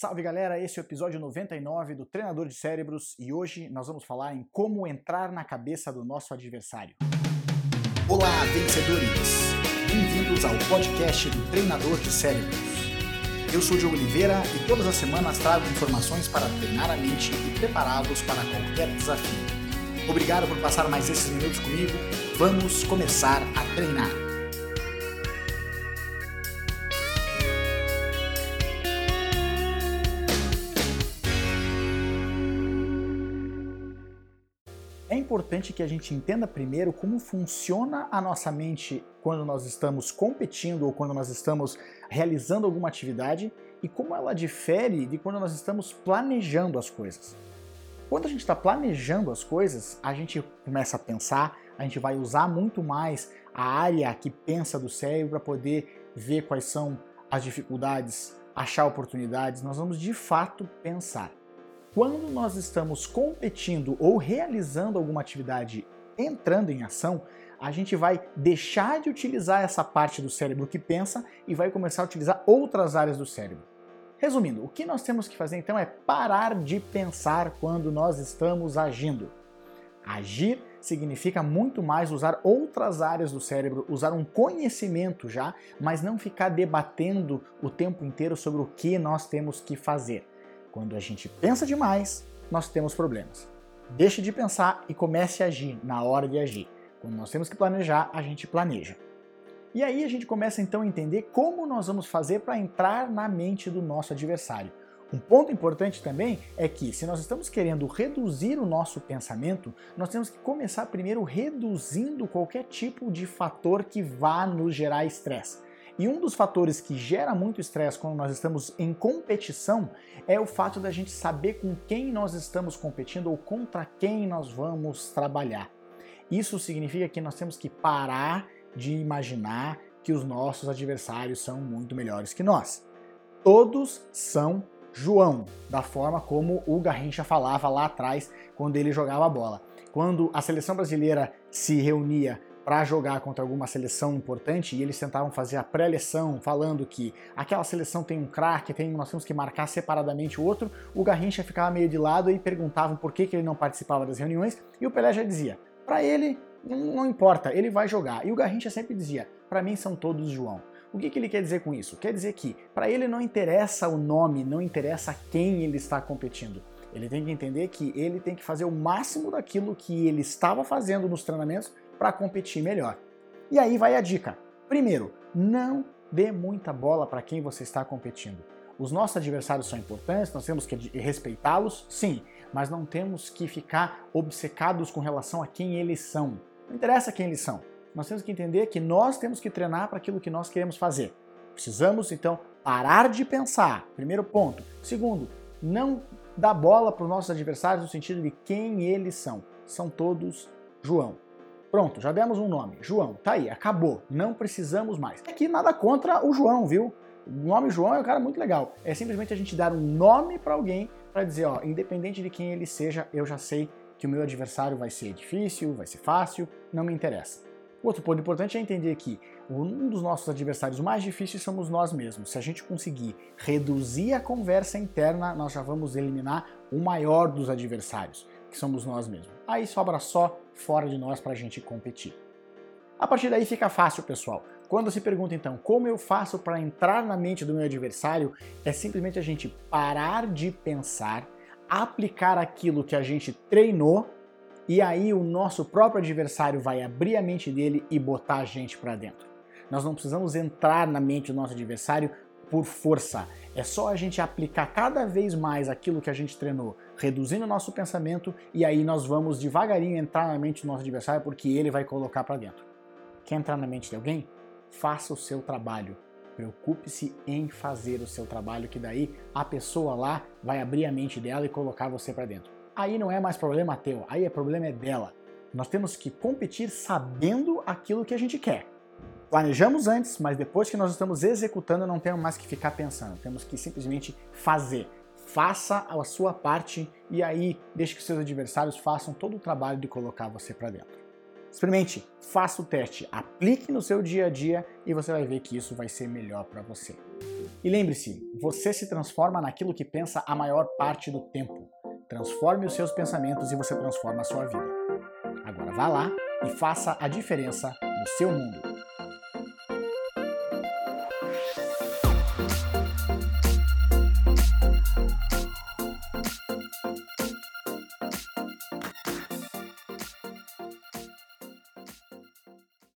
Salve galera, esse é o episódio 99 do Treinador de Cérebros e hoje nós vamos falar em como entrar na cabeça do nosso adversário. Olá, vencedores! Bem-vindos ao podcast do Treinador de Cérebros. Eu sou o Diogo Oliveira e todas as semanas trago informações para treinar a mente e prepará-los para qualquer desafio. Obrigado por passar mais esses minutos comigo. Vamos começar a treinar. É importante que a gente entenda primeiro como funciona a nossa mente quando nós estamos competindo ou quando nós estamos realizando alguma atividade e como ela difere de quando nós estamos planejando as coisas. Quando a gente está planejando as coisas, a gente começa a pensar, a gente vai usar muito mais a área que pensa do cérebro para poder ver quais são as dificuldades, achar oportunidades. Nós vamos de fato pensar. Quando nós estamos competindo ou realizando alguma atividade entrando em ação, a gente vai deixar de utilizar essa parte do cérebro que pensa e vai começar a utilizar outras áreas do cérebro. Resumindo, o que nós temos que fazer então é parar de pensar quando nós estamos agindo. Agir significa muito mais usar outras áreas do cérebro, usar um conhecimento já, mas não ficar debatendo o tempo inteiro sobre o que nós temos que fazer. Quando a gente pensa demais, nós temos problemas. Deixe de pensar e comece a agir na hora de agir. Quando nós temos que planejar, a gente planeja. E aí a gente começa então a entender como nós vamos fazer para entrar na mente do nosso adversário. Um ponto importante também é que, se nós estamos querendo reduzir o nosso pensamento, nós temos que começar primeiro reduzindo qualquer tipo de fator que vá nos gerar estresse. E um dos fatores que gera muito estresse quando nós estamos em competição é o fato da gente saber com quem nós estamos competindo ou contra quem nós vamos trabalhar. Isso significa que nós temos que parar de imaginar que os nossos adversários são muito melhores que nós. Todos são João, da forma como o Garrincha falava lá atrás quando ele jogava a bola. Quando a seleção brasileira se reunia para jogar contra alguma seleção importante e eles tentavam fazer a pré-eleção falando que aquela seleção tem um craque, tem, nós temos que marcar separadamente o outro, o Garrincha ficava meio de lado e perguntavam por que, que ele não participava das reuniões e o Pelé já dizia, para ele não importa, ele vai jogar. E o Garrincha sempre dizia, para mim são todos João. O que, que ele quer dizer com isso? Quer dizer que para ele não interessa o nome, não interessa quem ele está competindo. Ele tem que entender que ele tem que fazer o máximo daquilo que ele estava fazendo nos treinamentos para competir melhor. E aí vai a dica. Primeiro, não dê muita bola para quem você está competindo. Os nossos adversários são importantes, nós temos que respeitá-los, sim, mas não temos que ficar obcecados com relação a quem eles são. Não interessa quem eles são. Nós temos que entender que nós temos que treinar para aquilo que nós queremos fazer. Precisamos, então, parar de pensar. Primeiro ponto. Segundo, não dar bola para os nossos adversários no sentido de quem eles são. São todos João. Pronto, já demos um nome. João, tá aí, acabou. Não precisamos mais. Aqui nada contra o João, viu? O nome João é um cara muito legal. É simplesmente a gente dar um nome para alguém para dizer, ó, independente de quem ele seja, eu já sei que o meu adversário vai ser difícil, vai ser fácil, não me interessa. Outro ponto importante é entender que um dos nossos adversários mais difíceis somos nós mesmos. Se a gente conseguir reduzir a conversa interna, nós já vamos eliminar o maior dos adversários, que somos nós mesmos. Aí sobra só fora de nós para a gente competir. A partir daí fica fácil, pessoal. Quando se pergunta então como eu faço para entrar na mente do meu adversário, é simplesmente a gente parar de pensar, aplicar aquilo que a gente treinou e aí o nosso próprio adversário vai abrir a mente dele e botar a gente para dentro. Nós não precisamos entrar na mente do nosso adversário por força. É só a gente aplicar cada vez mais aquilo que a gente treinou, reduzindo o nosso pensamento e aí nós vamos devagarinho entrar na mente do nosso adversário porque ele vai colocar para dentro. Quer entrar na mente de alguém? Faça o seu trabalho. Preocupe-se em fazer o seu trabalho, que daí a pessoa lá vai abrir a mente dela e colocar você para dentro. Aí não é mais problema teu, aí é problema é dela. Nós temos que competir sabendo aquilo que a gente quer. Planejamos antes, mas depois que nós estamos executando, não temos mais que ficar pensando, temos que simplesmente fazer. Faça a sua parte e aí deixe que seus adversários façam todo o trabalho de colocar você para dentro. Experimente, faça o teste, aplique no seu dia a dia e você vai ver que isso vai ser melhor para você. E lembre-se, você se transforma naquilo que pensa a maior parte do tempo. Transforme os seus pensamentos e você transforma a sua vida. Agora vá lá e faça a diferença no seu mundo.